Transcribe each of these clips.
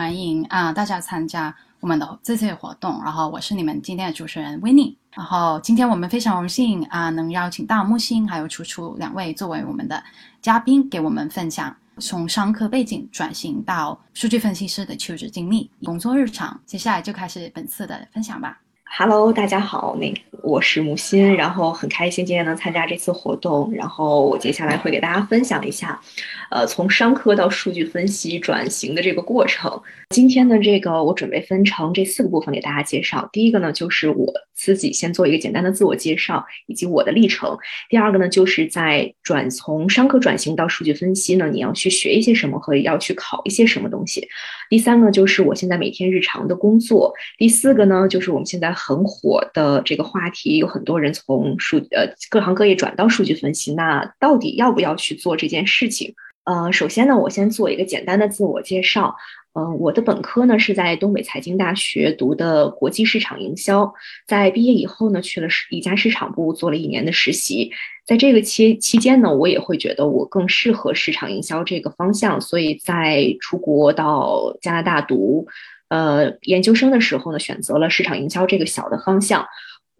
欢迎啊大家参加我们的这次活动。然后我是你们今天的主持人 w i n n e 然后今天我们非常荣幸啊能邀请到木星还有楚楚两位作为我们的嘉宾，给我们分享。从商科背景转型到数据分析师的求职经历、工作日常，接下来就开始本次的分享吧。Hello，大家好，那我是木心，然后很开心今天能参加这次活动，然后我接下来会给大家分享一下，呃，从商科到数据分析转型的这个过程。今天的这个我准备分成这四个部分给大家介绍。第一个呢，就是我自己先做一个简单的自我介绍以及我的历程。第二个呢，就是在转从商科转型到数据分析呢，你要去学一些什么和要去考一些什么东西。第三个就是我现在每天日常的工作。第四个呢，就是我们现在很火的这个话题，有很多人从数呃各行各业转到数据分析，那到底要不要去做这件事情？呃，首先呢，我先做一个简单的自我介绍。嗯，我的本科呢是在东北财经大学读的国际市场营销，在毕业以后呢，去了一家市场部做了一年的实习。在这个期期间呢，我也会觉得我更适合市场营销这个方向，所以在出国到加拿大读呃研究生的时候呢，选择了市场营销这个小的方向。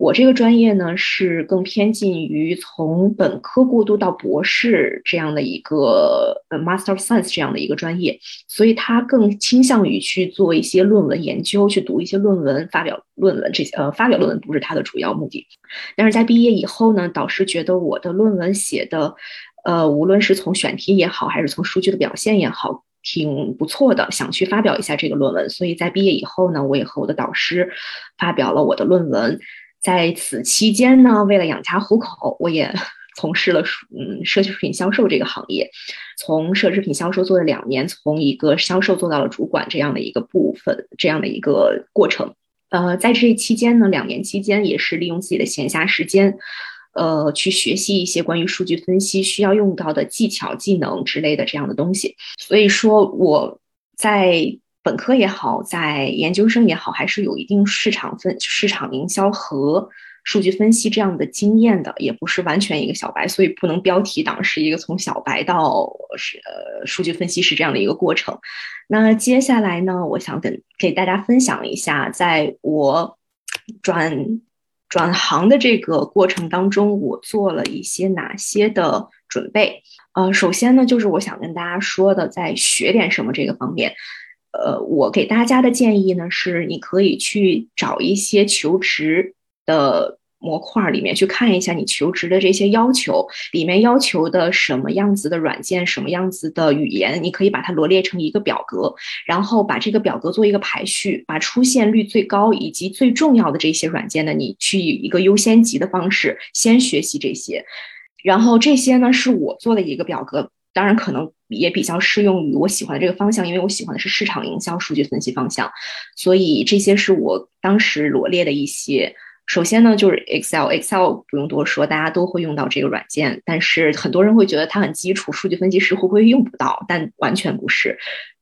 我这个专业呢是更偏近于从本科过渡到博士这样的一个呃 Master of Science 这样的一个专业，所以它更倾向于去做一些论文研究，去读一些论文，发表论文这些呃发表论文不是它的主要目的。但是在毕业以后呢，导师觉得我的论文写的呃无论是从选题也好，还是从数据的表现也好，挺不错的，想去发表一下这个论文。所以在毕业以后呢，我也和我的导师发表了我的论文。在此期间呢，为了养家糊口，我也 从事了嗯奢侈品销售这个行业，从奢侈品销售做了两年，从一个销售做到了主管这样的一个部分，这样的一个过程。呃，在这期间呢，两年期间也是利用自己的闲暇时间，呃，去学习一些关于数据分析需要用到的技巧、技能之类的这样的东西。所以说我在。本科也好，在研究生也好，还是有一定市场分、市场营销和数据分析这样的经验的，也不是完全一个小白，所以不能标题党是一个从小白到是呃数据分析师这样的一个过程。那接下来呢，我想跟给大家分享一下，在我转转行的这个过程当中，我做了一些哪些的准备。呃，首先呢，就是我想跟大家说的，在学点什么这个方面。呃，我给大家的建议呢是，你可以去找一些求职的模块里面去看一下你求职的这些要求，里面要求的什么样子的软件，什么样子的语言，你可以把它罗列成一个表格，然后把这个表格做一个排序，把出现率最高以及最重要的这些软件呢，你去以一个优先级的方式先学习这些，然后这些呢是我做的一个表格。当然，可能也比较适用于我喜欢的这个方向，因为我喜欢的是市场营销、数据分析方向，所以这些是我当时罗列的一些。首先呢，就是 Excel，Excel 不用多说，大家都会用到这个软件。但是很多人会觉得它很基础，数据分析师会不会用不到？但完全不是。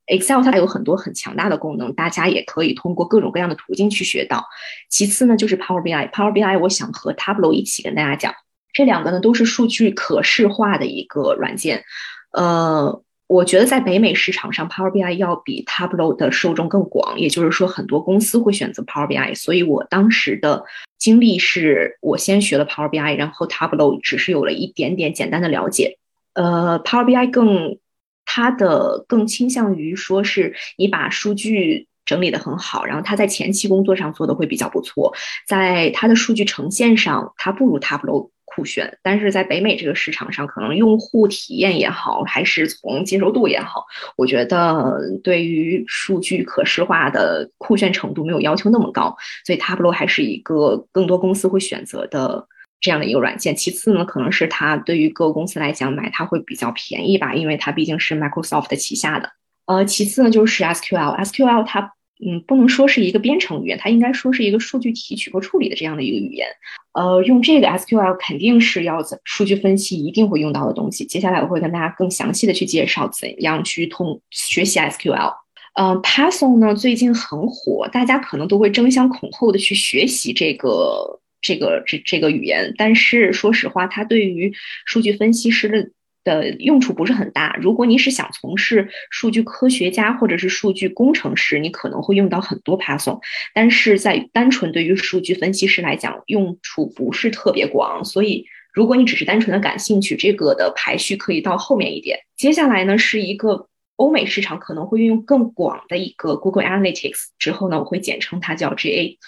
Excel 它有很多很强大的功能，大家也可以通过各种各样的途径去学到。其次呢，就是 Power BI，Power BI 我想和 Tableau 一起跟大家讲，这两个呢都是数据可视化的一个软件。呃，我觉得在北美市场上，Power BI 要比 Tableau 的受众更广，也就是说，很多公司会选择 Power BI。所以我当时的经历是，我先学了 Power BI，然后 Tableau 只是有了一点点简单的了解。呃，Power BI 更它的更倾向于说是你把数据整理的很好，然后它在前期工作上做的会比较不错，在它的数据呈现上，它不如 Tableau。酷炫，但是在北美这个市场上，可能用户体验也好，还是从接受度也好，我觉得对于数据可视化的酷炫程度没有要求那么高，所以 Tableau 还是一个更多公司会选择的这样的一个软件。其次呢，可能是它对于各个公司来讲买它会比较便宜吧，因为它毕竟是 Microsoft 旗下的。呃，其次呢就是 SQL，SQL 它嗯不能说是一个编程语言，它应该说是一个数据提取和处理的这样的一个语言。呃，用这个 SQL 肯定是要数据分析一定会用到的东西。接下来我会跟大家更详细的去介绍怎样去通学习 SQL。呃，Python 呢最近很火，大家可能都会争相恐后的去学习这个这个这这个语言。但是说实话，它对于数据分析师的的用处不是很大。如果你是想从事数据科学家或者是数据工程师，你可能会用到很多 Python。但是在单纯对于数据分析师来讲，用处不是特别广。所以，如果你只是单纯的感兴趣，这个的排序可以到后面一点。接下来呢，是一个。欧美市场可能会运用更广的一个 Google Analytics，之后呢，我会简称它叫 GA，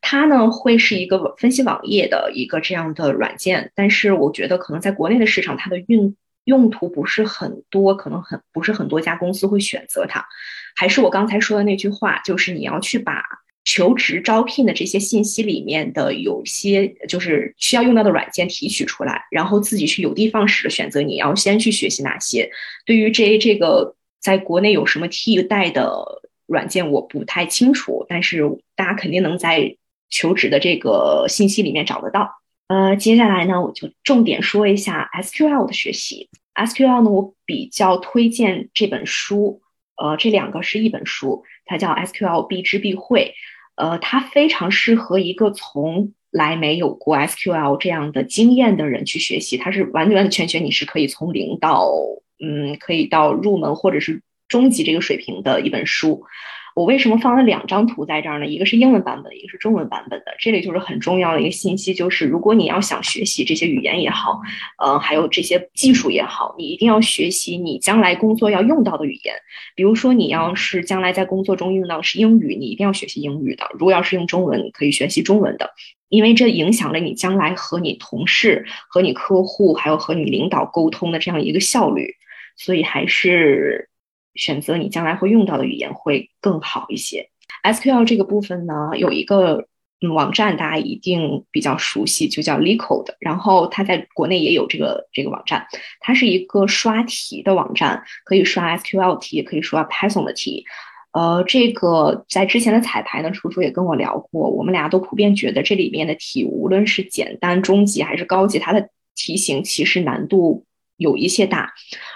它呢会是一个分析网页的一个这样的软件，但是我觉得可能在国内的市场，它的运用途不是很多，可能很不是很多家公司会选择它。还是我刚才说的那句话，就是你要去把求职招聘的这些信息里面的有些就是需要用到的软件提取出来，然后自己去有的放矢的选择你要先去学习哪些。对于这这个。在国内有什么替代的软件，我不太清楚，但是大家肯定能在求职的这个信息里面找得到。呃，接下来呢，我就重点说一下 SQL 的学习。SQL 呢，我比较推荐这本书，呃，这两个是一本书，它叫 SQL 必知必会。呃，它非常适合一个从来没有过 SQL 这样的经验的人去学习，它是完完全全你是可以从零到。嗯，可以到入门或者是中级这个水平的一本书。我为什么放了两张图在这儿呢？一个是英文版本，一个是中文版本的。这里就是很重要的一个信息，就是如果你要想学习这些语言也好，呃，还有这些技术也好，你一定要学习你将来工作要用到的语言。比如说，你要是将来在工作中用到是英语，你一定要学习英语的。如果要是用中文，你可以学习中文的，因为这影响了你将来和你同事、和你客户，还有和你领导沟通的这样一个效率。所以还是选择你将来会用到的语言会更好一些。SQL 这个部分呢，有一个嗯网站大家一定比较熟悉，就叫 LeetCode。然后它在国内也有这个这个网站，它是一个刷题的网站，可以刷 SQL 题，也可以刷 Python 的题。呃，这个在之前的彩排呢，楚楚也跟我聊过，我们俩都普遍觉得这里面的题，无论是简单、中级还是高级，它的题型其实难度。有一些大，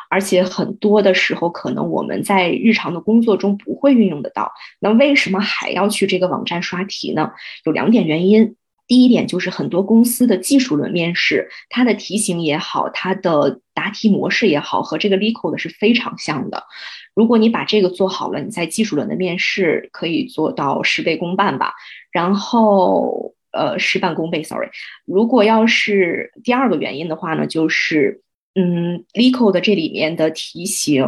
而且很多的时候，可能我们在日常的工作中不会运用得到。那为什么还要去这个网站刷题呢？有两点原因。第一点就是很多公司的技术轮面试，它的题型也好，它的答题模式也好，和这个 LeetCode 是非常像的。如果你把这个做好了，你在技术轮的面试可以做到事倍功半吧。然后，呃，事半功倍，sorry。如果要是第二个原因的话呢，就是。嗯，LeetCode 的这里面的题型，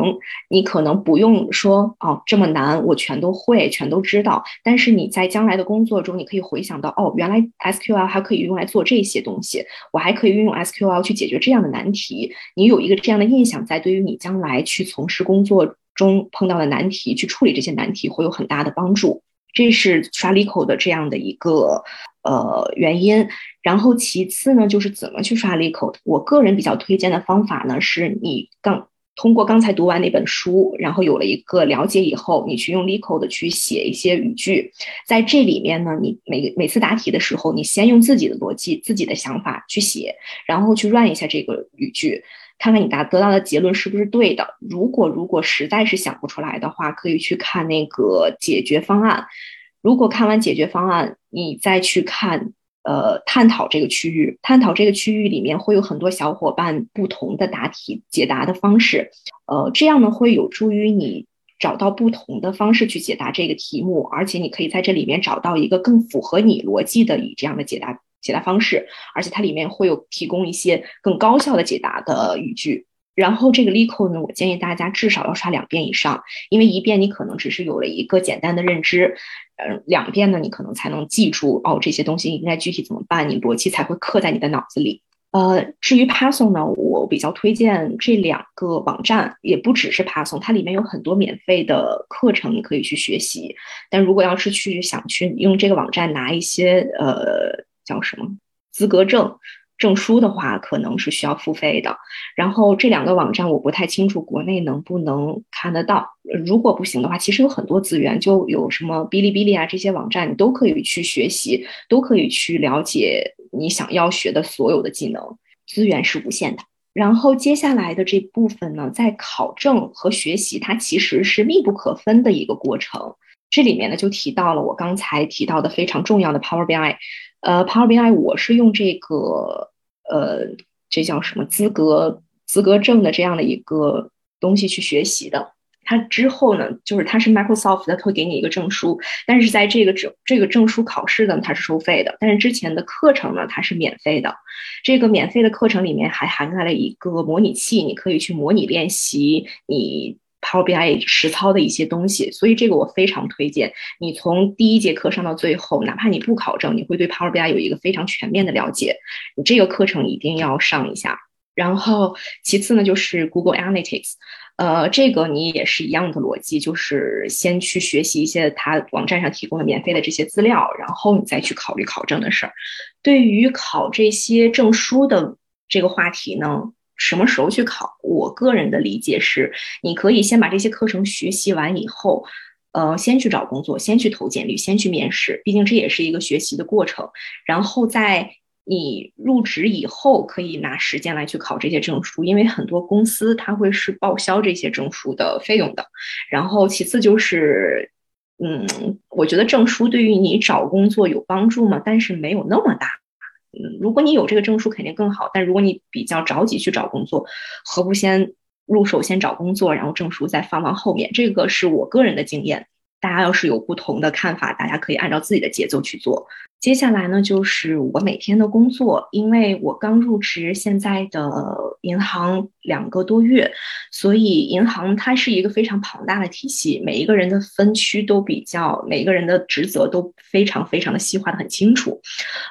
你可能不用说哦这么难，我全都会，全都知道。但是你在将来的工作中，你可以回想到，哦，原来 SQL 还可以用来做这些东西，我还可以运用 SQL 去解决这样的难题。你有一个这样的印象，在对于你将来去从事工作中碰到的难题，去处理这些难题，会有很大的帮助。这是刷 Leeco 的这样的一个呃原因。然后其次呢，就是怎么去刷 Leeco。我个人比较推荐的方法呢，是你刚通过刚才读完那本书，然后有了一个了解以后，你去用 Leeco 的去写一些语句。在这里面呢，你每每次答题的时候，你先用自己的逻辑、自己的想法去写，然后去 run 一下这个语句，看看你答得到的结论是不是对的。如果如果实在是想不出来的话，可以去看那个解决方案。如果看完解决方案，你再去看。呃，探讨这个区域，探讨这个区域里面会有很多小伙伴不同的答题解答的方式，呃，这样呢会有助于你找到不同的方式去解答这个题目，而且你可以在这里面找到一个更符合你逻辑的以这样的解答解答方式，而且它里面会有提供一些更高效的解答的语句。然后这个 LeetCode 呢，我建议大家至少要刷两遍以上，因为一遍你可能只是有了一个简单的认知。嗯，两遍呢，你可能才能记住哦，这些东西应该具体怎么办，你逻辑才会刻在你的脑子里。呃，至于 Python 呢，我比较推荐这两个网站，也不只是 Python，它里面有很多免费的课程，你可以去学习。但如果要是去想去用这个网站拿一些呃叫什么资格证，证书的话，可能是需要付费的。然后这两个网站我不太清楚国内能不能看得到。如果不行的话，其实有很多资源，就有什么哔哩哔哩啊这些网站，你都可以去学习，都可以去了解你想要学的所有的技能，资源是无限的。然后接下来的这部分呢，在考证和学习，它其实是密不可分的一个过程。这里面呢，就提到了我刚才提到的非常重要的 Power BI。呃，Power BI 我是用这个呃，这叫什么资格资格证的这样的一个东西去学习的。它之后呢，就是它是 Microsoft 它会给你一个证书，但是在这个证这个证书考试呢，它是收费的。但是之前的课程呢，它是免费的。这个免费的课程里面还涵盖了一个模拟器，你可以去模拟练习你。Power BI 实操的一些东西，所以这个我非常推荐你从第一节课上到最后，哪怕你不考证，你会对 Power BI 有一个非常全面的了解。你这个课程一定要上一下。然后其次呢，就是 Google Analytics，呃，这个你也是一样的逻辑，就是先去学习一些它网站上提供的免费的这些资料，然后你再去考虑考证的事儿。对于考这些证书的这个话题呢？什么时候去考？我个人的理解是，你可以先把这些课程学习完以后，呃，先去找工作，先去投简历，先去面试。毕竟这也是一个学习的过程。然后在你入职以后，可以拿时间来去考这些证书，因为很多公司它会是报销这些证书的费用的。然后其次就是，嗯，我觉得证书对于你找工作有帮助吗？但是没有那么大。嗯，如果你有这个证书肯定更好，但如果你比较着急去找工作，何不先入手先找工作，然后证书再放放后面？这个是我个人的经验。大家要是有不同的看法，大家可以按照自己的节奏去做。接下来呢，就是我每天的工作，因为我刚入职现在的银行两个多月，所以银行它是一个非常庞大的体系，每一个人的分区都比较，每一个人的职责都非常非常的细化的很清楚。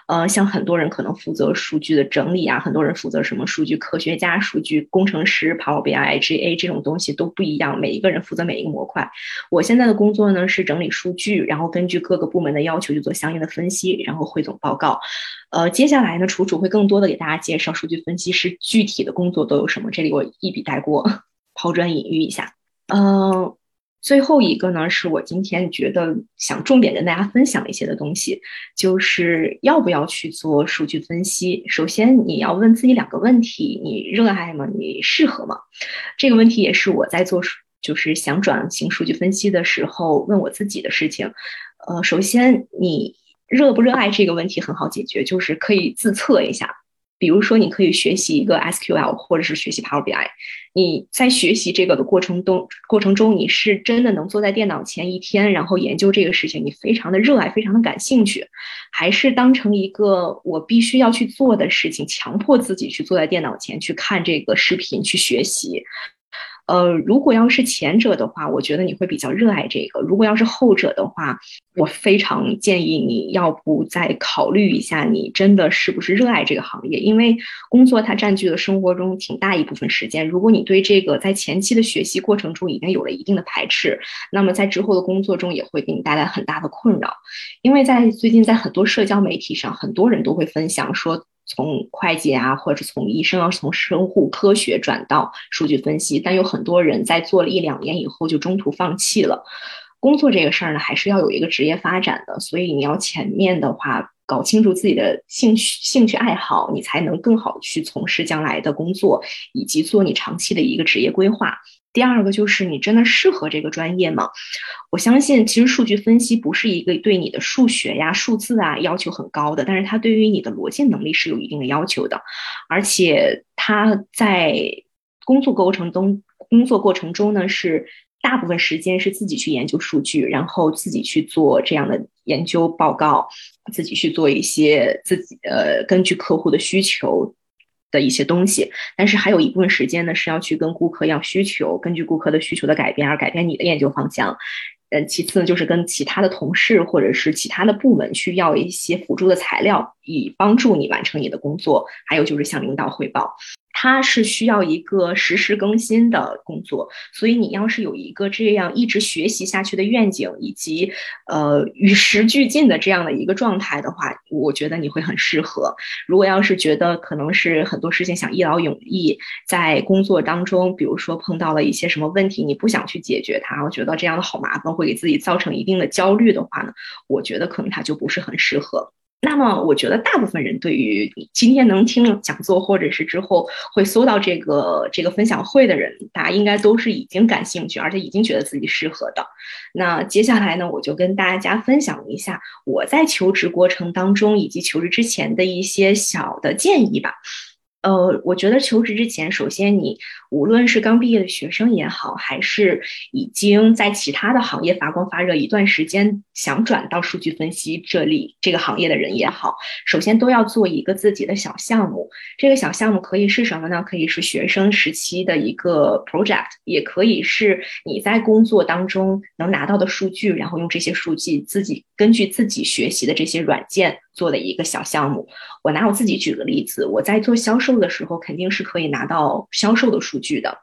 呃，像很多人可能负责数据的整理啊，很多人负责什么数据科学家、数据工程师、Power BI、GA 这种东西都不一样，每一个人负责每一个模块。我现在的工作呢是整理数据，然后根据各个部门的要求去做相应的分析。然后汇总报告，呃，接下来呢，楚楚会更多的给大家介绍数据分析师具体的工作都有什么。这里我一笔带过，抛砖引玉一下。嗯，最后一个呢，是我今天觉得想重点跟大家分享一些的东西，就是要不要去做数据分析。首先你要问自己两个问题：你热爱吗？你适合吗？这个问题也是我在做就是想转型数据分析的时候问我自己的事情。呃，首先你。热不热爱这个问题很好解决，就是可以自测一下。比如说，你可以学习一个 SQL，或者是学习 Power BI。你在学习这个的过程中，过程中你是真的能坐在电脑前一天，然后研究这个事情，你非常的热爱，非常的感兴趣，还是当成一个我必须要去做的事情，强迫自己去坐在电脑前去看这个视频去学习？呃，如果要是前者的话，我觉得你会比较热爱这个；如果要是后者的话，我非常建议你要不再考虑一下，你真的是不是热爱这个行业？因为工作它占据了生活中挺大一部分时间。如果你对这个在前期的学习过程中已经有了一定的排斥，那么在之后的工作中也会给你带来很大的困扰。因为在最近在很多社交媒体上，很多人都会分享说。从会计啊，或者从医生啊，从生物科学转到数据分析，但有很多人在做了一两年以后就中途放弃了。工作这个事儿呢，还是要有一个职业发展的，所以你要前面的话搞清楚自己的兴趣、兴趣爱好，你才能更好去从事将来的工作，以及做你长期的一个职业规划。第二个就是你真的适合这个专业吗？我相信，其实数据分析不是一个对你的数学呀、数字啊要求很高的，但是它对于你的逻辑能力是有一定的要求的，而且它在工作过程中，工作过程中呢是大部分时间是自己去研究数据，然后自己去做这样的研究报告，自己去做一些自己呃根据客户的需求。的一些东西，但是还有一部分时间呢，是要去跟顾客要需求，根据顾客的需求的改变而改变你的研究方向。嗯，其次呢，就是跟其他的同事或者是其他的部门去要一些辅助的材料，以帮助你完成你的工作。还有就是向领导汇报。它是需要一个实时更新的工作，所以你要是有一个这样一直学习下去的愿景，以及呃与时俱进的这样的一个状态的话，我觉得你会很适合。如果要是觉得可能是很多事情想一劳永逸，在工作当中，比如说碰到了一些什么问题，你不想去解决它，我觉得这样的好麻烦，会给自己造成一定的焦虑的话呢，我觉得可能它就不是很适合。那么，我觉得大部分人对于今天能听讲座，或者是之后会搜到这个这个分享会的人，大家应该都是已经感兴趣，而且已经觉得自己适合的。那接下来呢，我就跟大家分享一下我在求职过程当中以及求职之前的一些小的建议吧。呃，我觉得求职之前，首先你无论是刚毕业的学生也好，还是已经在其他的行业发光发热一段时间，想转到数据分析这里这个行业的人也好，首先都要做一个自己的小项目。这个小项目可以是什么呢？可以是学生时期的一个 project，也可以是你在工作当中能拿到的数据，然后用这些数据自己根据自己学习的这些软件。做的一个小项目，我拿我自己举个例子，我在做销售的时候，肯定是可以拿到销售的数据的，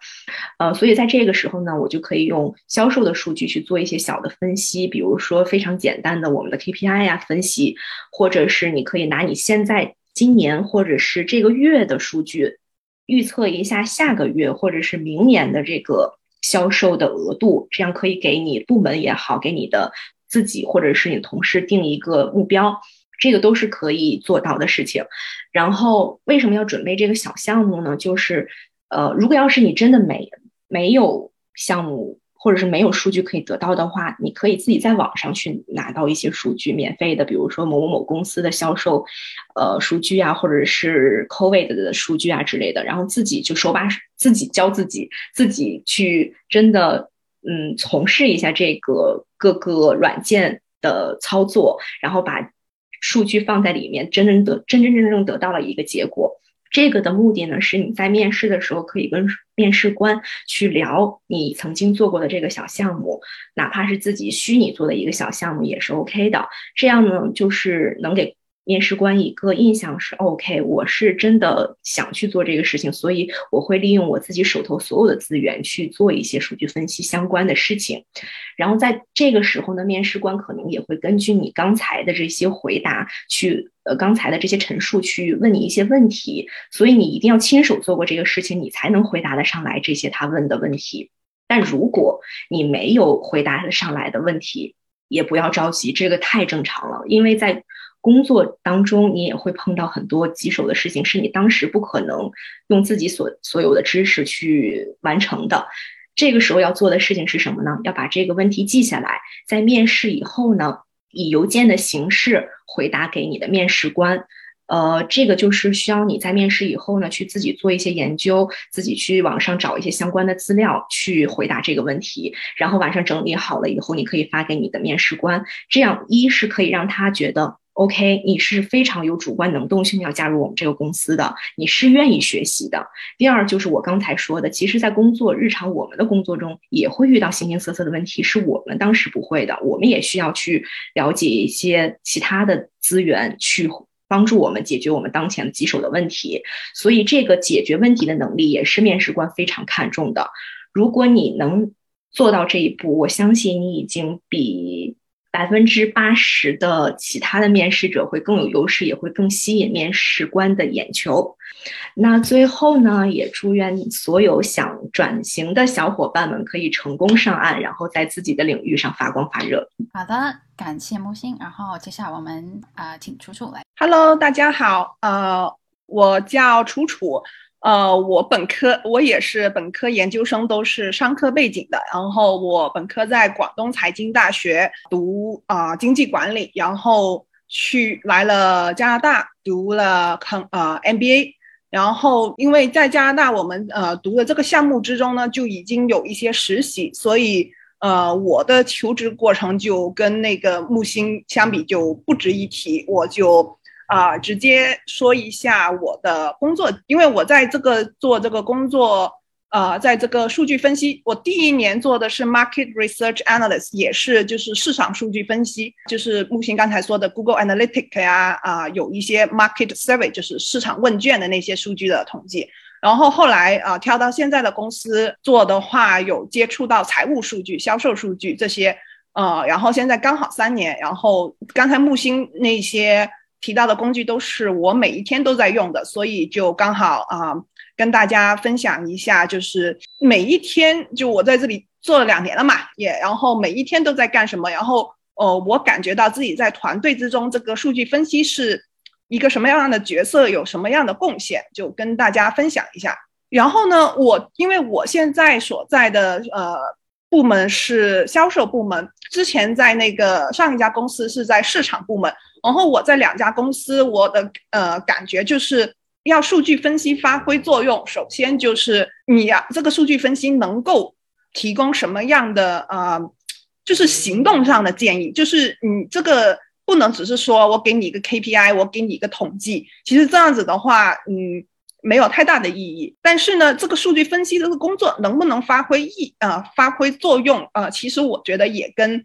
呃，所以在这个时候呢，我就可以用销售的数据去做一些小的分析，比如说非常简单的我们的 KPI 呀分析，或者是你可以拿你现在今年或者是这个月的数据，预测一下下个月或者是明年的这个销售的额度，这样可以给你部门也好，给你的自己或者是你同事定一个目标。这个都是可以做到的事情，然后为什么要准备这个小项目呢？就是，呃，如果要是你真的没没有项目，或者是没有数据可以得到的话，你可以自己在网上去拿到一些数据，免费的，比如说某某某公司的销售，呃，数据啊，或者是 COVID 的数据啊之类的，然后自己就手把手自己教自己，自己去真的，嗯，从事一下这个各个软件的操作，然后把。数据放在里面，真正得真真正正得到了一个结果。这个的目的呢，是你在面试的时候可以跟面试官去聊你曾经做过的这个小项目，哪怕是自己虚拟做的一个小项目也是 OK 的。这样呢，就是能给。面试官一个印象是 OK，我是真的想去做这个事情，所以我会利用我自己手头所有的资源去做一些数据分析相关的事情。然后在这个时候呢，面试官可能也会根据你刚才的这些回答去，呃，刚才的这些陈述去问你一些问题。所以你一定要亲手做过这个事情，你才能回答得上来这些他问的问题。但如果你没有回答得上来的问题，也不要着急，这个太正常了，因为在。工作当中，你也会碰到很多棘手的事情，是你当时不可能用自己所所有的知识去完成的。这个时候要做的事情是什么呢？要把这个问题记下来，在面试以后呢，以邮件的形式回答给你的面试官。呃，这个就是需要你在面试以后呢，去自己做一些研究，自己去网上找一些相关的资料去回答这个问题，然后晚上整理好了以后，你可以发给你的面试官。这样一是可以让他觉得。OK，你是非常有主观能动性要加入我们这个公司的，你是愿意学习的。第二就是我刚才说的，其实，在工作日常我们的工作中也会遇到形形色色的问题，是我们当时不会的，我们也需要去了解一些其他的资源，去帮助我们解决我们当前棘手的问题。所以，这个解决问题的能力也是面试官非常看重的。如果你能做到这一步，我相信你已经比。百分之八十的其他的面试者会更有优势，也会更吸引面试官的眼球。那最后呢，也祝愿所有想转型的小伙伴们可以成功上岸，然后在自己的领域上发光发热。好的，感谢木星。然后接下来我们啊，请楚楚来。Hello，大家好，呃，我叫楚楚。呃，我本科我也是本科研究生都是商科背景的，然后我本科在广东财经大学读啊经济管理，然后去来了加拿大读了康呃 MBA，然后因为在加拿大我们呃读的这个项目之中呢就已经有一些实习，所以呃我的求职过程就跟那个木星相比就不值一提，我就。啊，直接说一下我的工作，因为我在这个做这个工作，呃，在这个数据分析，我第一年做的是 market research analyst，也是就是市场数据分析，就是木星刚才说的 Google Analytics 呀，啊，有一些 market survey，就是市场问卷的那些数据的统计。然后后来啊，跳到现在的公司做的话，有接触到财务数据、销售数据这些，呃，然后现在刚好三年。然后刚才木星那些提到的工具都是我每一天都在用的，所以就刚好啊，跟大家分享一下，就是每一天就我在这里做了两年了嘛，也然后每一天都在干什么，然后呃，我感觉到自己在团队之中这个数据分析是。一个什么样的角色有什么样的贡献，就跟大家分享一下。然后呢，我因为我现在所在的呃部门是销售部门，之前在那个上一家公司是在市场部门。然后我在两家公司，我的呃感觉就是要数据分析发挥作用，首先就是你呀，这个数据分析能够提供什么样的呃，就是行动上的建议，就是你这个。不能只是说我给你一个 KPI，我给你一个统计，其实这样子的话，嗯，没有太大的意义。但是呢，这个数据分析这个工作能不能发挥意呃发挥作用呃，其实我觉得也跟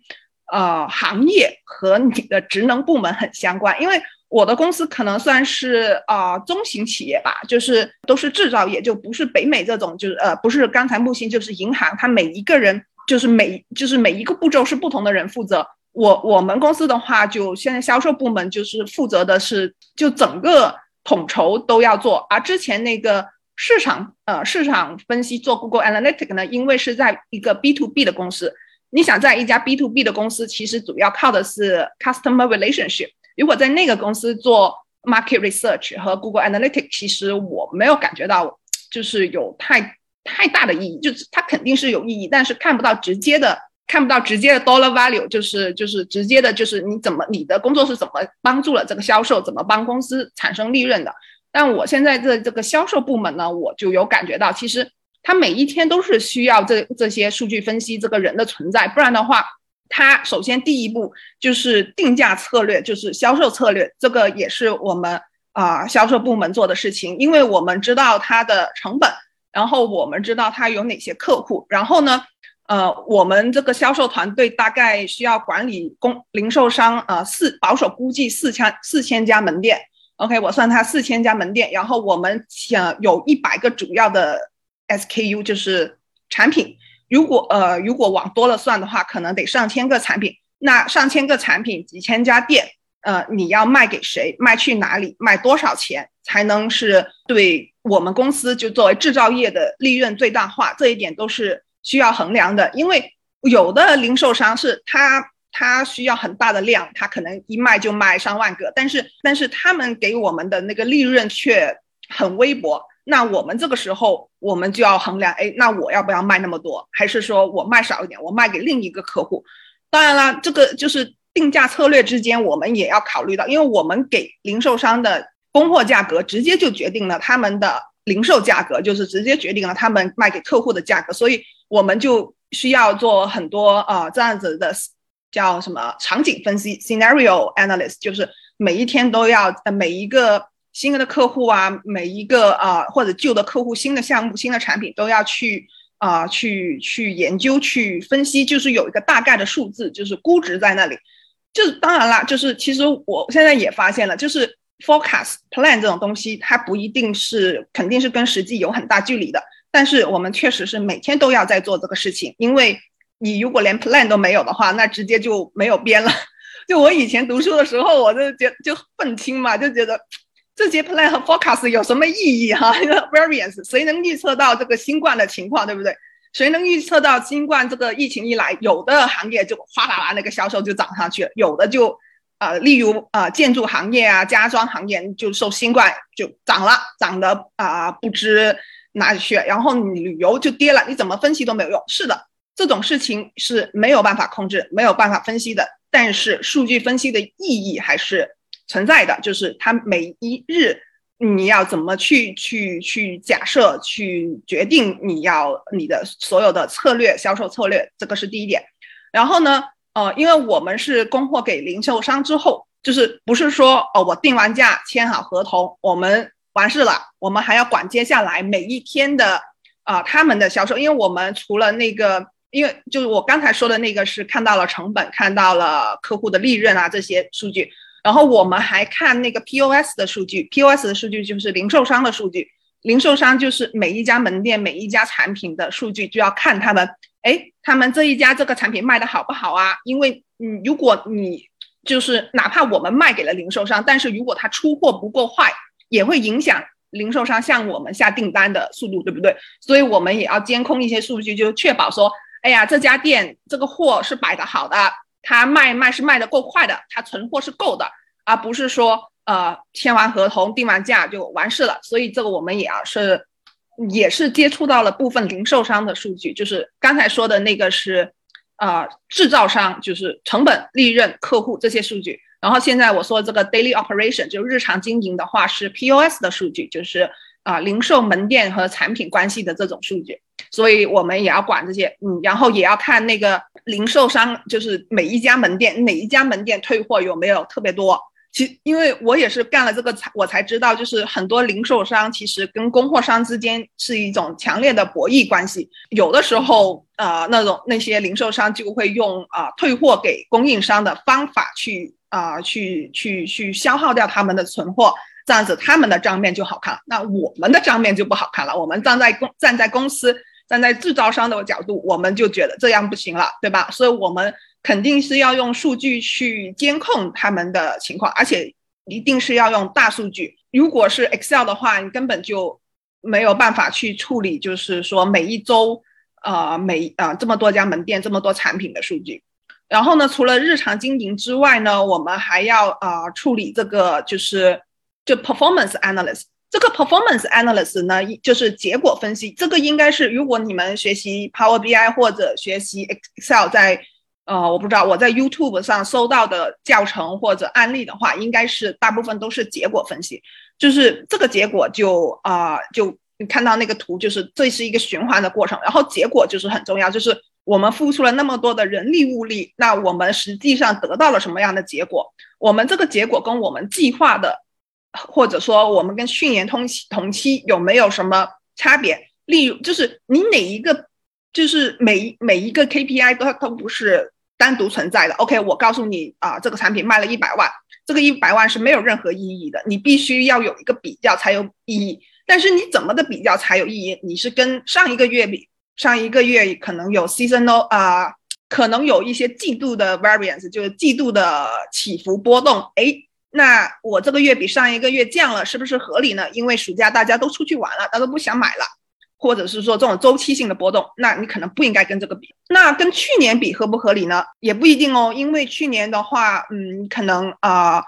呃行业和你的职能部门很相关。因为我的公司可能算是啊中型企业吧，就是都是制造业，就不是北美这种，就是呃不是刚才木星就是银行，它每一个人就是每就是每一个步骤是不同的人负责。我我们公司的话，就现在销售部门就是负责的是，就整个统筹都要做。而之前那个市场呃市场分析做 Google Analytics 呢，因为是在一个 B to B 的公司，你想在一家 B to B 的公司，其实主要靠的是 customer relationship。如果在那个公司做 market research 和 Google Analytics，其实我没有感觉到就是有太太大的意义，就是它肯定是有意义，但是看不到直接的。看不到直接的 dollar value，就是就是直接的，就是你怎么你的工作是怎么帮助了这个销售，怎么帮公司产生利润的。但我现在这这个销售部门呢，我就有感觉到，其实他每一天都是需要这这些数据分析这个人的存在，不然的话，他首先第一步就是定价策略，就是销售策略，这个也是我们啊销售部门做的事情，因为我们知道它的成本，然后我们知道它有哪些客户，然后呢。呃，我们这个销售团队大概需要管理公零售商，呃，四保守估计四千四千家门店。OK，我算它四千家门店，然后我们想有一百个主要的 SKU，就是产品。如果呃如果往多了算的话，可能得上千个产品。那上千个产品，几千家店，呃，你要卖给谁，卖去哪里，卖多少钱，才能是对我们公司就作为制造业的利润最大化？这一点都是。需要衡量的，因为有的零售商是他他需要很大的量，他可能一卖就卖上万个，但是但是他们给我们的那个利润却很微薄。那我们这个时候我们就要衡量，哎，那我要不要卖那么多，还是说我卖少一点，我卖给另一个客户？当然了，这个就是定价策略之间我们也要考虑到，因为我们给零售商的供货价格直接就决定了他们的零售价格，就是直接决定了他们卖给客户的价格，所以。我们就需要做很多啊这样子的叫什么场景分析 （scenario analysis），就是每一天都要呃每一个新的客户啊，每一个啊或者旧的客户新的项目、新的产品都要去啊去去研究、去分析，就是有一个大概的数字，就是估值在那里。就当然啦，就是其实我现在也发现了，就是 forecast plan 这种东西，它不一定是肯定是跟实际有很大距离的。但是我们确实是每天都要在做这个事情，因为你如果连 plan 都没有的话，那直接就没有编了。就我以前读书的时候，我就觉就愤青嘛，就觉得这些 plan 和 forecast 有什么意义哈？variance 谁能预测到这个新冠的情况，对不对？谁能预测到新冠这个疫情一来，有的行业就哗啦啦那个销售就涨上去了，有的就啊，例如啊建筑行业啊、家装行业就受新冠就涨了，涨得啊不知。哪里去？然后你旅游就跌了，你怎么分析都没有用。是的，这种事情是没有办法控制、没有办法分析的。但是数据分析的意义还是存在的，就是它每一日你要怎么去去去假设、去决定你要你的所有的策略、销售策略，这个是第一点。然后呢，呃，因为我们是供货给零售商之后，就是不是说哦，我定完价、签好合同，我们。完事了，我们还要管接下来每一天的啊他们的销售，因为我们除了那个，因为就是我刚才说的那个是看到了成本，看到了客户的利润啊这些数据，然后我们还看那个 POS 的数据，POS 的数据就是零售商的数据，零售商就是每一家门店每一家产品的数据就要看他们，哎，他们这一家这个产品卖的好不好啊？因为嗯，如果你就是哪怕我们卖给了零售商，但是如果他出货不够快，也会影响零售商向我们下订单的速度，对不对？所以我们也要监控一些数据，就确保说，哎呀，这家店这个货是摆的好的，他卖卖是卖的够快的，他存货是够的，而不是说呃签完合同定完价就完事了。所以这个我们也要是也是接触到了部分零售商的数据，就是刚才说的那个是。啊，制造商就是成本、利润、客户这些数据。然后现在我说这个 daily operation 就日常经营的话是 POS 的数据，就是啊零售门店和产品关系的这种数据。所以我们也要管这些，嗯，然后也要看那个零售商，就是每一家门店哪一家门店退货有没有特别多。其因为我也是干了这个才，我才知道，就是很多零售商其实跟供货商之间是一种强烈的博弈关系。有的时候，呃，那种那些零售商就会用啊退货给供应商的方法去啊去去去消耗掉他们的存货，这样子他们的账面就好看了，那我们的账面就不好看了。我们站在公站在公司站在制造商的角度，我们就觉得这样不行了，对吧？所以我们。肯定是要用数据去监控他们的情况，而且一定是要用大数据。如果是 Excel 的话，你根本就没有办法去处理，就是说每一周，呃，每呃这么多家门店、这么多产品的数据。然后呢，除了日常经营之外呢，我们还要啊处理这个就是就 performance analysis。这个 performance analysis 呢，就是结果分析。这个应该是如果你们学习 Power BI 或者学习 Excel 在呃，我不知道我在 YouTube 上搜到的教程或者案例的话，应该是大部分都是结果分析，就是这个结果就啊，就你看到那个图，就是这是一个循环的过程，然后结果就是很重要，就是我们付出了那么多的人力物力，那我们实际上得到了什么样的结果？我们这个结果跟我们计划的，或者说我们跟去年同期同期有没有什么差别？例如，就是你哪一个，就是每每一个 KPI 都都不是。单独存在的，OK，我告诉你啊，这个产品卖了一百万，这个一百万是没有任何意义的，你必须要有一个比较才有意义。但是你怎么的比较才有意义？你是跟上一个月比，上一个月可能有 seasonal 啊，可能有一些季度的 variance，就是季度的起伏波动。哎，那我这个月比上一个月降了，是不是合理呢？因为暑假大家都出去玩了，大家都不想买了。或者是说这种周期性的波动，那你可能不应该跟这个比。那跟去年比合不合理呢？也不一定哦，因为去年的话，嗯，可能啊，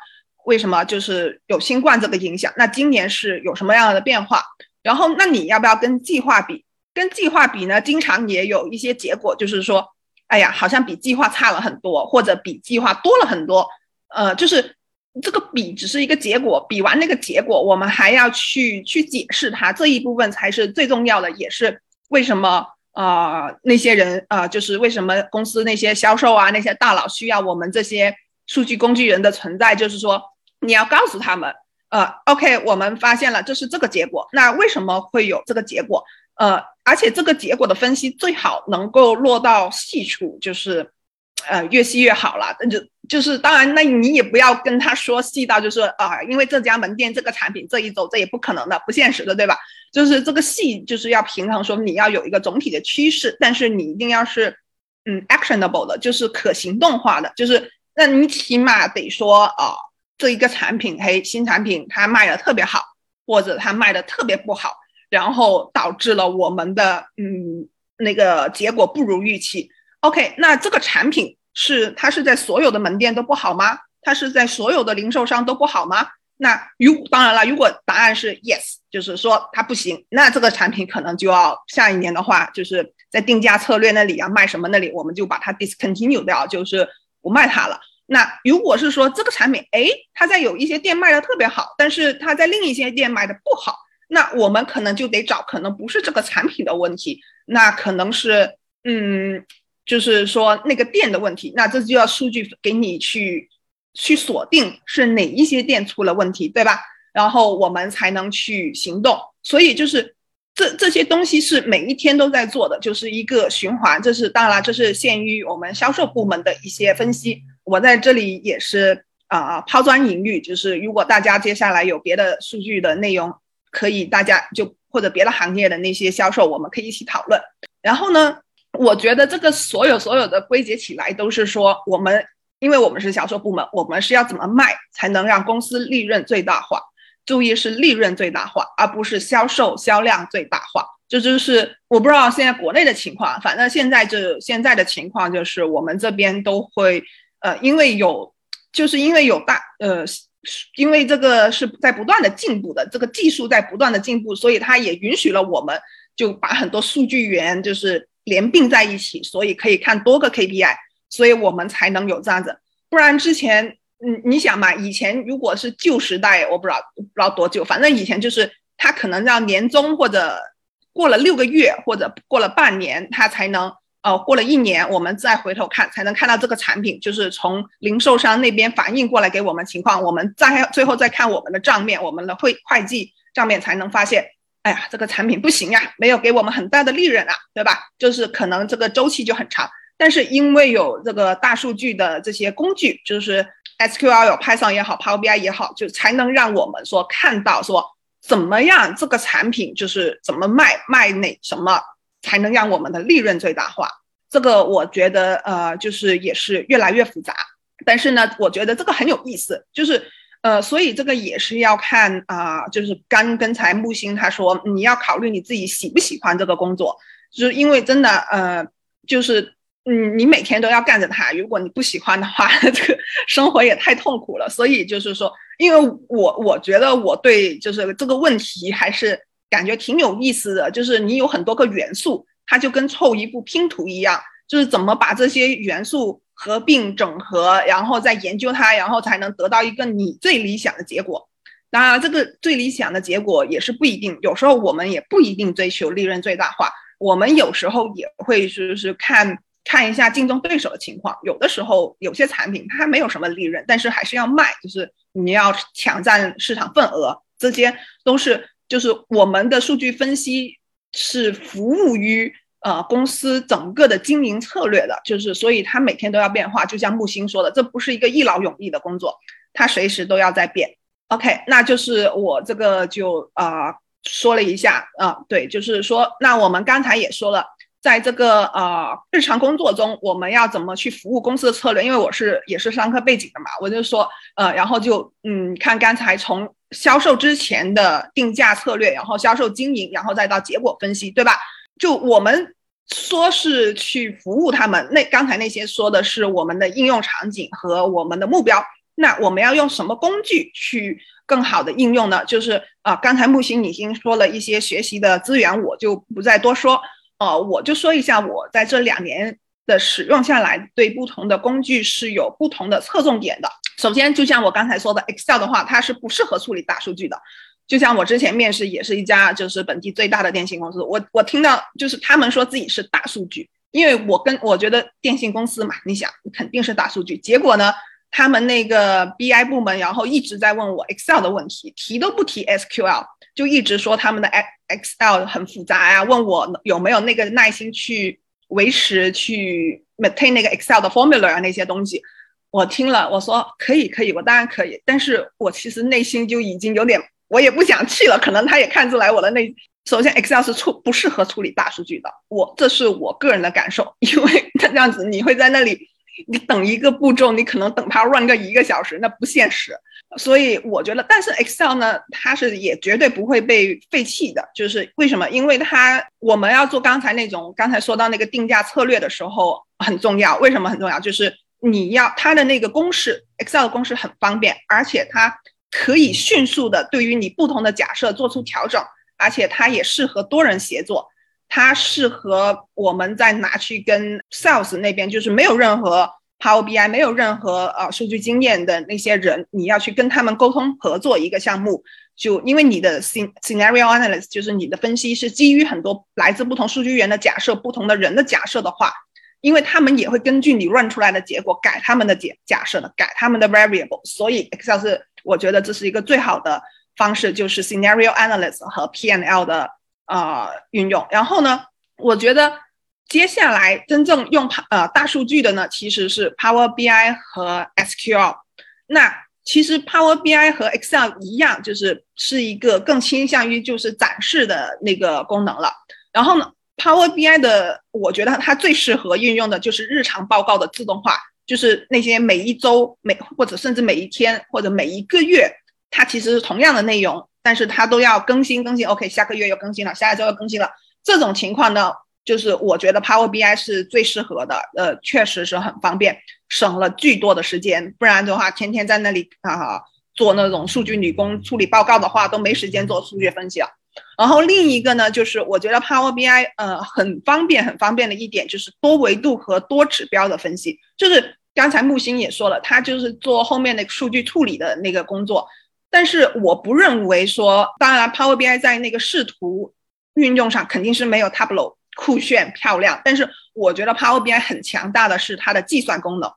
为什么就是有新冠这个影响？那今年是有什么样的变化？然后，那你要不要跟计划比？跟计划比呢，经常也有一些结果，就是说，哎呀，好像比计划差了很多，或者比计划多了很多。呃，就是。这个比只是一个结果，比完那个结果，我们还要去去解释它这一部分才是最重要的，也是为什么啊那些人啊，就是为什么公司那些销售啊那些大佬需要我们这些数据工具人的存在，就是说你要告诉他们，呃，OK，我们发现了这是这个结果，那为什么会有这个结果？呃，而且这个结果的分析最好能够落到细处，就是。呃，越细越好了，那就就是当然，那你也不要跟他说细到就是啊，因为这家门店这个产品这一周这也不可能的，不现实的，对吧？就是这个细就是要平衡，说你要有一个总体的趋势，但是你一定要是嗯 actionable 的，就是可行动化的，就是那你起码得说啊，这一个产品，嘿，新产品它卖的特别好，或者它卖的特别不好，然后导致了我们的嗯那个结果不如预期。OK，那这个产品是它是在所有的门店都不好吗？它是在所有的零售商都不好吗？那如当然了，如果答案是 yes，就是说它不行，那这个产品可能就要下一年的话，就是在定价策略那里啊，卖什么那里，我们就把它 discontinue 掉，就是不卖它了。那如果是说这个产品，哎，它在有一些店卖的特别好，但是它在另一些店卖的不好，那我们可能就得找，可能不是这个产品的问题，那可能是嗯。就是说那个店的问题，那这就要数据给你去去锁定是哪一些店出了问题，对吧？然后我们才能去行动。所以就是这这些东西是每一天都在做的，就是一个循环。这是当然了，这是限于我们销售部门的一些分析。我在这里也是啊抛砖引玉，就是如果大家接下来有别的数据的内容可以大家就或者别的行业的那些销售，我们可以一起讨论。然后呢，我觉得这个所有所有的归结起来都是说，我们因为我们是销售部门，我们是要怎么卖才能让公司利润最大化？注意是利润最大化，而不是销售销量最大化。这就是我不知道现在国内的情况，反正现在就现在的情况就是我们这边都会，呃，因为有，就是因为有大，呃，因为这个是在不断的进步的，这个技术在不断的进步，所以它也允许了我们就把很多数据源就是连并在一起，所以可以看多个 KPI，所以我们才能有这样子，不然之前，嗯，你想嘛，以前如果是旧时代，我不知道不知道多久，反正以前就是它可能要年终或者。过了六个月或者过了半年，他才能呃过了一年，我们再回头看，才能看到这个产品，就是从零售商那边反映过来给我们情况，我们再最后再看我们的账面，我们的会会计账面才能发现，哎呀，这个产品不行呀，没有给我们很大的利润啊，对吧？就是可能这个周期就很长，但是因为有这个大数据的这些工具，就是 SQL 有 Python 也好，Power BI 也好，就才能让我们说看到说。怎么样？这个产品就是怎么卖，卖哪什么才能让我们的利润最大化？这个我觉得呃，就是也是越来越复杂。但是呢，我觉得这个很有意思，就是呃，所以这个也是要看啊，就是刚刚才木星他说你要考虑你自己喜不喜欢这个工作，就是因为真的呃，就是。嗯，你每天都要干着它，如果你不喜欢的话，这个生活也太痛苦了。所以就是说，因为我我觉得我对就是这个问题还是感觉挺有意思的，就是你有很多个元素，它就跟凑一部拼图一样，就是怎么把这些元素合并整合，然后再研究它，然后才能得到一个你最理想的结果。当然，这个最理想的结果也是不一定，有时候我们也不一定追求利润最大化，我们有时候也会就是看。看一下竞争对手的情况，有的时候有些产品它没有什么利润，但是还是要卖，就是你要抢占市场份额，这些都是就是我们的数据分析是服务于呃公司整个的经营策略的，就是所以它每天都要变化，就像木星说的，这不是一个一劳永逸的工作，它随时都要在变。OK，那就是我这个就啊说了一下啊，对，就是说那我们刚才也说了。在这个呃日常工作中，我们要怎么去服务公司的策略？因为我是也是商科背景的嘛，我就说呃，然后就嗯看刚才从销售之前的定价策略，然后销售经营，然后再到结果分析，对吧？就我们说是去服务他们，那刚才那些说的是我们的应用场景和我们的目标，那我们要用什么工具去更好的应用呢？就是啊，刚才木星已经说了一些学习的资源，我就不再多说。呃，我就说一下，我在这两年的使用下来，对不同的工具是有不同的侧重点的。首先，就像我刚才说的，Excel 的话，它是不适合处理大数据的。就像我之前面试也是一家就是本地最大的电信公司，我我听到就是他们说自己是大数据，因为我跟我觉得电信公司嘛，你想肯定是大数据。结果呢，他们那个 BI 部门然后一直在问我 Excel 的问题，提都不提 SQL。就一直说他们的 Excel 很复杂呀，问我有没有那个耐心去维持、去 maintain 那个 Excel 的 formula 啊那些东西。我听了，我说可以，可以，我当然可以。但是我其实内心就已经有点，我也不想去了。可能他也看出来我的内，首先 Excel 是处不适合处理大数据的，我这是我个人的感受，因为 他这样子你会在那里。你等一个步骤，你可能等它 run 个一个小时，那不现实。所以我觉得，但是 Excel 呢，它是也绝对不会被废弃的。就是为什么？因为它我们要做刚才那种刚才说到那个定价策略的时候很重要。为什么很重要？就是你要它的那个公式，Excel 的公式很方便，而且它可以迅速的对于你不同的假设做出调整，而且它也适合多人协作。它适合我们再拿去跟 sales 那边，就是没有任何 Power BI、没有任何呃数据经验的那些人，你要去跟他们沟通合作一个项目，就因为你的 scenario analysis 就是你的分析是基于很多来自不同数据源的假设、不同的人的假设的话，因为他们也会根据你 run 出来的结果改他们的假假设的，改他们的 variable，所以 Excel 是我觉得这是一个最好的方式，就是 scenario analysis 和 PNL 的。呃，运用，然后呢，我觉得接下来真正用呃大数据的呢，其实是 Power BI 和 SQL。那其实 Power BI 和 Excel 一样，就是是一个更倾向于就是展示的那个功能了。然后呢，Power BI 的我觉得它最适合运用的就是日常报告的自动化，就是那些每一周、每或者甚至每一天或者每一个月，它其实是同样的内容，但是它都要更新更新。OK，下个月又更新了，下一周又更新了。这种情况呢，就是我觉得 Power BI 是最适合的。呃，确实是很方便。省了巨多的时间，不然的话，天天在那里啊做那种数据女工处理报告的话，都没时间做数据分析了。然后另一个呢，就是我觉得 Power BI 呃很方便，很方便的一点就是多维度和多指标的分析。就是刚才木星也说了，他就是做后面的数据处理的那个工作。但是我不认为说，当然 Power BI 在那个视图运用上肯定是没有 Tableau 酷炫漂亮，但是我觉得 Power BI 很强大的是它的计算功能。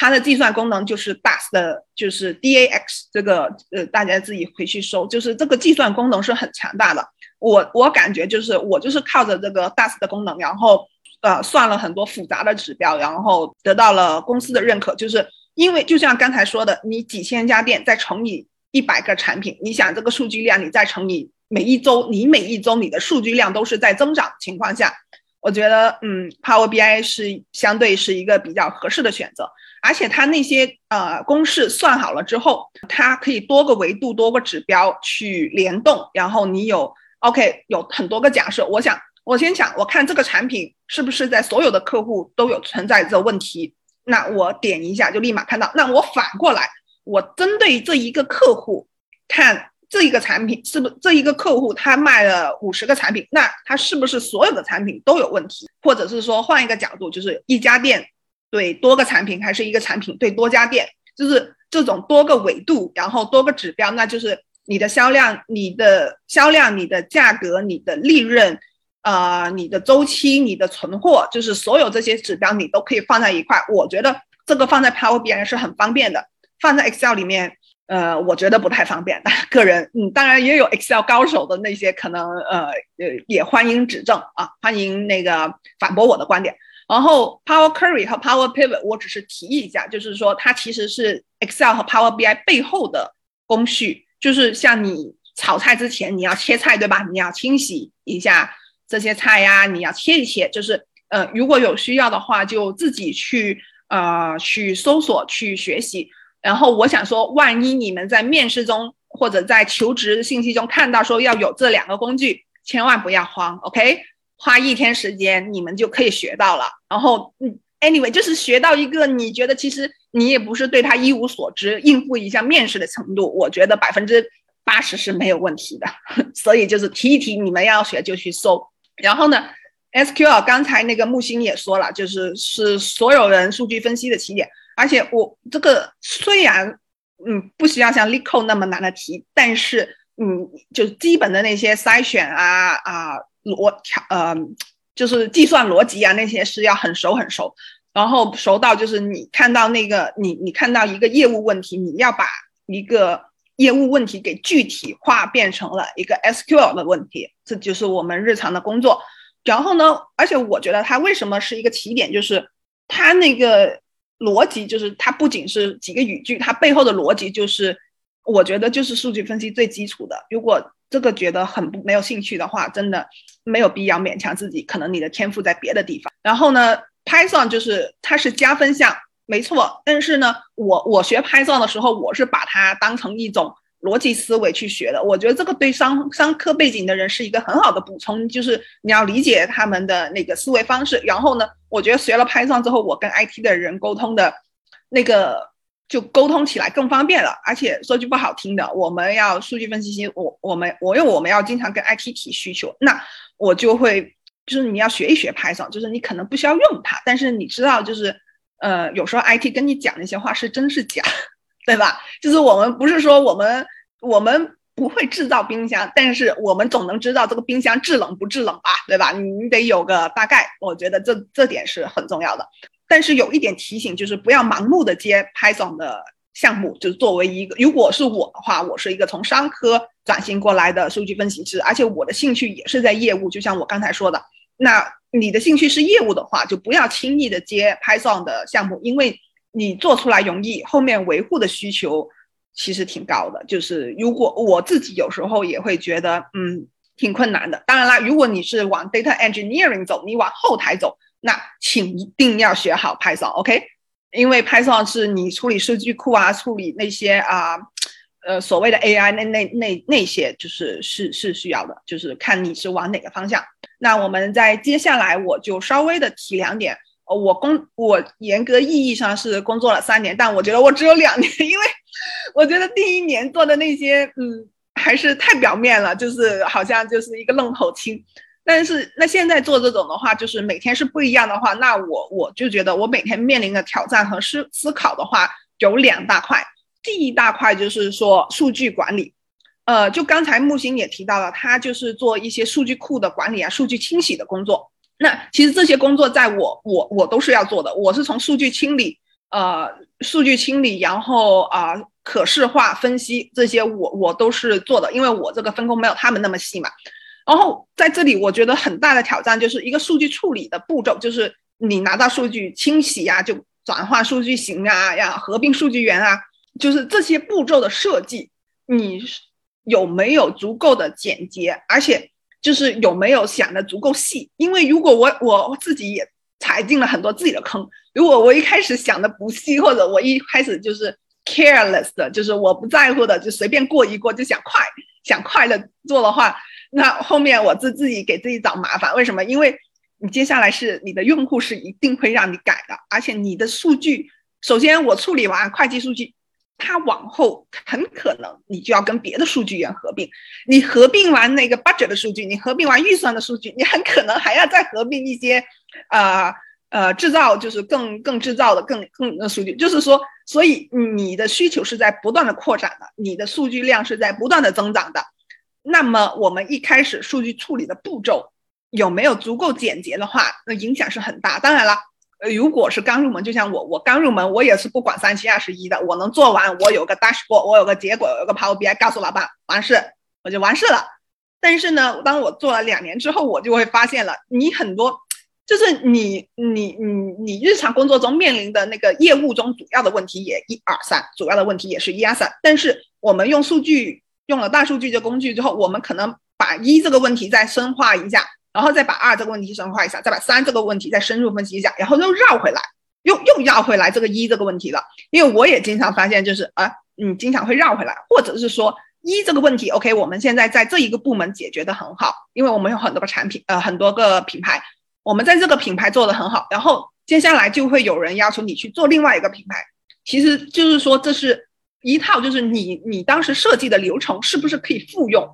它的计算功能就是 DAX 的，就是 DAX 这个，呃，大家自己回去搜，就是这个计算功能是很强大的。我我感觉就是我就是靠着这个 DAX 的功能，然后呃算了很多复杂的指标，然后得到了公司的认可。就是因为就像刚才说的，你几千家店再乘以一百个产品，你想这个数据量，你再乘以每一周，你每一周你的数据量都是在增长情况下，我觉得嗯，Power BI 是相对是一个比较合适的选择。而且它那些呃公式算好了之后，它可以多个维度、多个指标去联动，然后你有 OK 有很多个假设。我想我先想，我看这个产品是不是在所有的客户都有存在着问题？那我点一下就立马看到。那我反过来，我针对这一个客户看这一个产品是不是这一个客户他卖了五十个产品，那他是不是所有的产品都有问题？或者是说换一个角度，就是一家店。对多个产品还是一个产品？对多家店，就是这种多个维度，然后多个指标，那就是你的销量、你的销量、你的价格、你的利润，呃，你的周期、你的存货，就是所有这些指标你都可以放在一块。我觉得这个放在 Power BI 是很方便的，放在 Excel 里面，呃，我觉得不太方便。个人，嗯，当然也有 Excel 高手的那些，可能呃呃也欢迎指正啊，欢迎那个反驳我的观点。然后 Power Query 和 Power Pivot，我只是提一下，就是说它其实是 Excel 和 Power BI 背后的工序，就是像你炒菜之前你要切菜，对吧？你要清洗一下这些菜呀，你要切一切，就是呃，如果有需要的话，就自己去呃去搜索去学习。然后我想说，万一你们在面试中或者在求职信息中看到说要有这两个工具，千万不要慌，OK？花一天时间，你们就可以学到了。然后，嗯，anyway，就是学到一个你觉得其实你也不是对他一无所知，应付一下面试的程度，我觉得百分之八十是没有问题的。所以就是提一提，你们要学就去搜。然后呢，SQL 刚才那个木星也说了，就是是所有人数据分析的起点。而且我这个虽然嗯不需要像 LeetCode 那么难的题，但是嗯就基本的那些筛选啊啊。逻条呃，就是计算逻辑啊，那些是要很熟很熟，然后熟到就是你看到那个你你看到一个业务问题，你要把一个业务问题给具体化，变成了一个 SQL 的问题，这就是我们日常的工作。然后呢，而且我觉得它为什么是一个起点，就是它那个逻辑，就是它不仅是几个语句，它背后的逻辑就是，我觉得就是数据分析最基础的。如果这个觉得很不没有兴趣的话，真的没有必要勉强自己。可能你的天赋在别的地方。然后呢，Python 就是它是加分项，没错。但是呢，我我学 Python 的时候，我是把它当成一种逻辑思维去学的。我觉得这个对商商科背景的人是一个很好的补充，就是你要理解他们的那个思维方式。然后呢，我觉得学了 Python 之后，我跟 IT 的人沟通的那个。就沟通起来更方便了，而且说句不好听的，我们要数据分析，我我们我因为我们要经常跟 IT 提需求，那我就会就是你要学一学 Python，就是你可能不需要用它，但是你知道就是呃有时候 IT 跟你讲那些话是真是假，对吧？就是我们不是说我们我们不会制造冰箱，但是我们总能知道这个冰箱制冷不制冷吧，对吧？你得有个大概，我觉得这这点是很重要的。但是有一点提醒，就是不要盲目的接 Python 的项目。就是作为一个，如果是我的话，我是一个从商科转型过来的数据分析师，而且我的兴趣也是在业务。就像我刚才说的，那你的兴趣是业务的话，就不要轻易的接 Python 的项目，因为你做出来容易，后面维护的需求其实挺高的。就是如果我自己有时候也会觉得，嗯，挺困难的。当然啦，如果你是往 data engineering 走，你往后台走，那请一定要学好 Python，OK？因为 Python 是你处理数据库啊，处理那些啊。呃，所谓的 AI 那那那那些就是是是需要的，就是看你是往哪个方向。那我们在接下来我就稍微的提两点。呃，我工我严格意义上是工作了三年，但我觉得我只有两年，因为 我觉得第一年做的那些，嗯，还是太表面了，就是好像就是一个愣头青。但是那现在做这种的话，就是每天是不一样的话，那我我就觉得我每天面临的挑战和思思考的话有两大块。第一大块就是说数据管理，呃，就刚才木星也提到了，他就是做一些数据库的管理啊，数据清洗的工作。那其实这些工作在我我我都是要做的，我是从数据清理，呃，数据清理，然后啊，可视化分析这些，我我都是做的，因为我这个分工没有他们那么细嘛。然后在这里，我觉得很大的挑战就是一个数据处理的步骤，就是你拿到数据清洗啊，就转换数据型啊，呀合并数据源啊。就是这些步骤的设计，你有没有足够的简洁，而且就是有没有想的足够细？因为如果我我自己也踩进了很多自己的坑，如果我一开始想的不细，或者我一开始就是 careless 的，就是我不在乎的，就随便过一过，就想快想快的做的话，那后面我自自己给自己找麻烦。为什么？因为你接下来是你的用户是一定会让你改的，而且你的数据，首先我处理完会计数据。它往后很可能你就要跟别的数据源合并，你合并完那个 budget 的数据，你合并完预算的数据，你很可能还要再合并一些，呃呃制造就是更更制造的更更的数据，就是说，所以你的需求是在不断的扩展的，你的数据量是在不断的增长的，那么我们一开始数据处理的步骤有没有足够简洁的话，那影响是很大。当然了。呃，如果是刚入门，就像我，我刚入门，我也是不管三七二十一的，我能做完，我有个 dashboard，我有个结果，有个 Power BI，告诉老板完事，我就完事了。但是呢，当我做了两年之后，我就会发现了，你很多就是你你你你日常工作中面临的那个业务中主要的问题也一二三，主要的问题也是一二三。但是我们用数据用了大数据的工具之后，我们可能把一这个问题再深化一下。然后再把二这个问题深化一下，再把三这个问题再深入分析一下，然后又绕回来，又又绕回来这个一这个问题了。因为我也经常发现，就是啊，你经常会绕回来，或者是说一这个问题，OK，我们现在在这一个部门解决的很好，因为我们有很多个产品，呃，很多个品牌，我们在这个品牌做的很好，然后接下来就会有人要求你去做另外一个品牌，其实就是说这是一套，就是你你当时设计的流程是不是可以复用？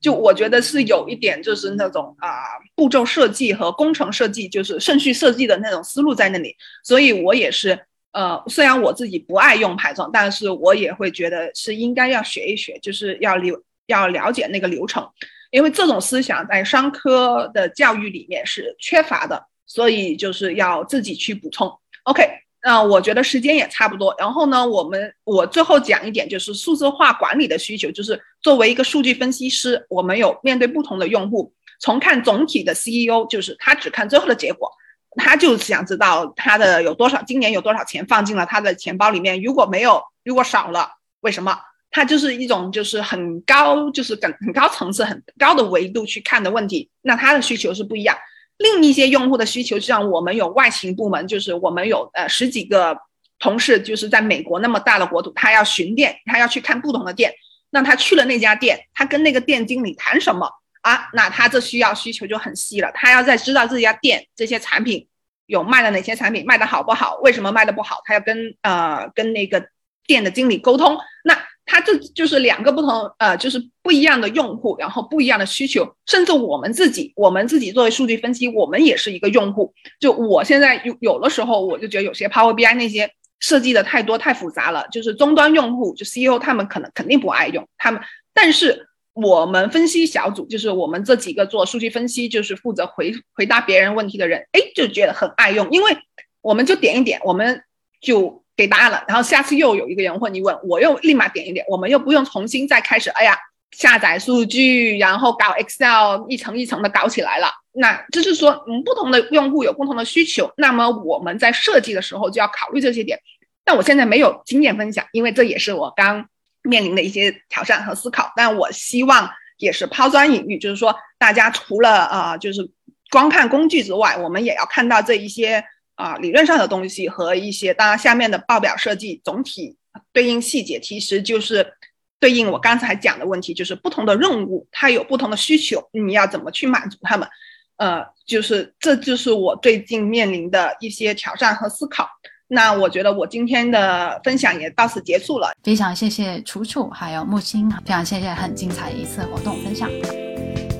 就我觉得是有一点，就是那种啊步骤设计和工程设计，就是顺序设计的那种思路在那里。所以我也是，呃，虽然我自己不爱用排装，但是我也会觉得是应该要学一学，就是要了要了解那个流程，因为这种思想在商科的教育里面是缺乏的，所以就是要自己去补充。OK。那我觉得时间也差不多，然后呢，我们我最后讲一点，就是数字化管理的需求，就是作为一个数据分析师，我们有面对不同的用户，从看总体的 CEO，就是他只看最后的结果，他就想知道他的有多少，今年有多少钱放进了他的钱包里面，如果没有，如果少了，为什么？他就是一种就是很高，就是很很高层次、很高的维度去看的问题，那他的需求是不一样。另一些用户的需求，就像我们有外勤部门，就是我们有呃十几个同事，就是在美国那么大的国土，他要巡店，他要去看不同的店。那他去了那家店，他跟那个店经理谈什么啊？那他这需要需求就很细了，他要在知道这家店这些产品有卖了哪些产品，卖的好不好，为什么卖的不好，他要跟呃跟那个店的经理沟通。那他这就是两个不同，呃，就是不一样的用户，然后不一样的需求，甚至我们自己，我们自己作为数据分析，我们也是一个用户。就我现在有有的时候，我就觉得有些 Power BI 那些设计的太多太复杂了，就是终端用户就 CEO 他们可能肯定不爱用他们，但是我们分析小组，就是我们这几个做数据分析，就是负责回回答别人问题的人，哎，就觉得很爱用，因为我们就点一点，我们就。给答案了，然后下次又有一个人问你问，我又立马点一点，我们又不用重新再开始。哎呀，下载数据，然后搞 Excel 一层一层的搞起来了。那就是说，嗯，不同的用户有不同的需求，那么我们在设计的时候就要考虑这些点。但我现在没有经验分享，因为这也是我刚面临的一些挑战和思考。但我希望也是抛砖引玉，就是说大家除了啊，就是光看工具之外，我们也要看到这一些啊理论上的东西和一些当然下面的报表设计总体对应细节，其实就是对应我刚才讲的问题，就是不同的任务它有不同的需求，你要怎么去满足他们？呃，就是这就是我最近面临的一些挑战和思考。那我觉得我今天的分享也到此结束了。非常谢谢楚楚还有木星，非常谢谢很精彩一次活动分享。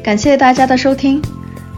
感谢大家的收听。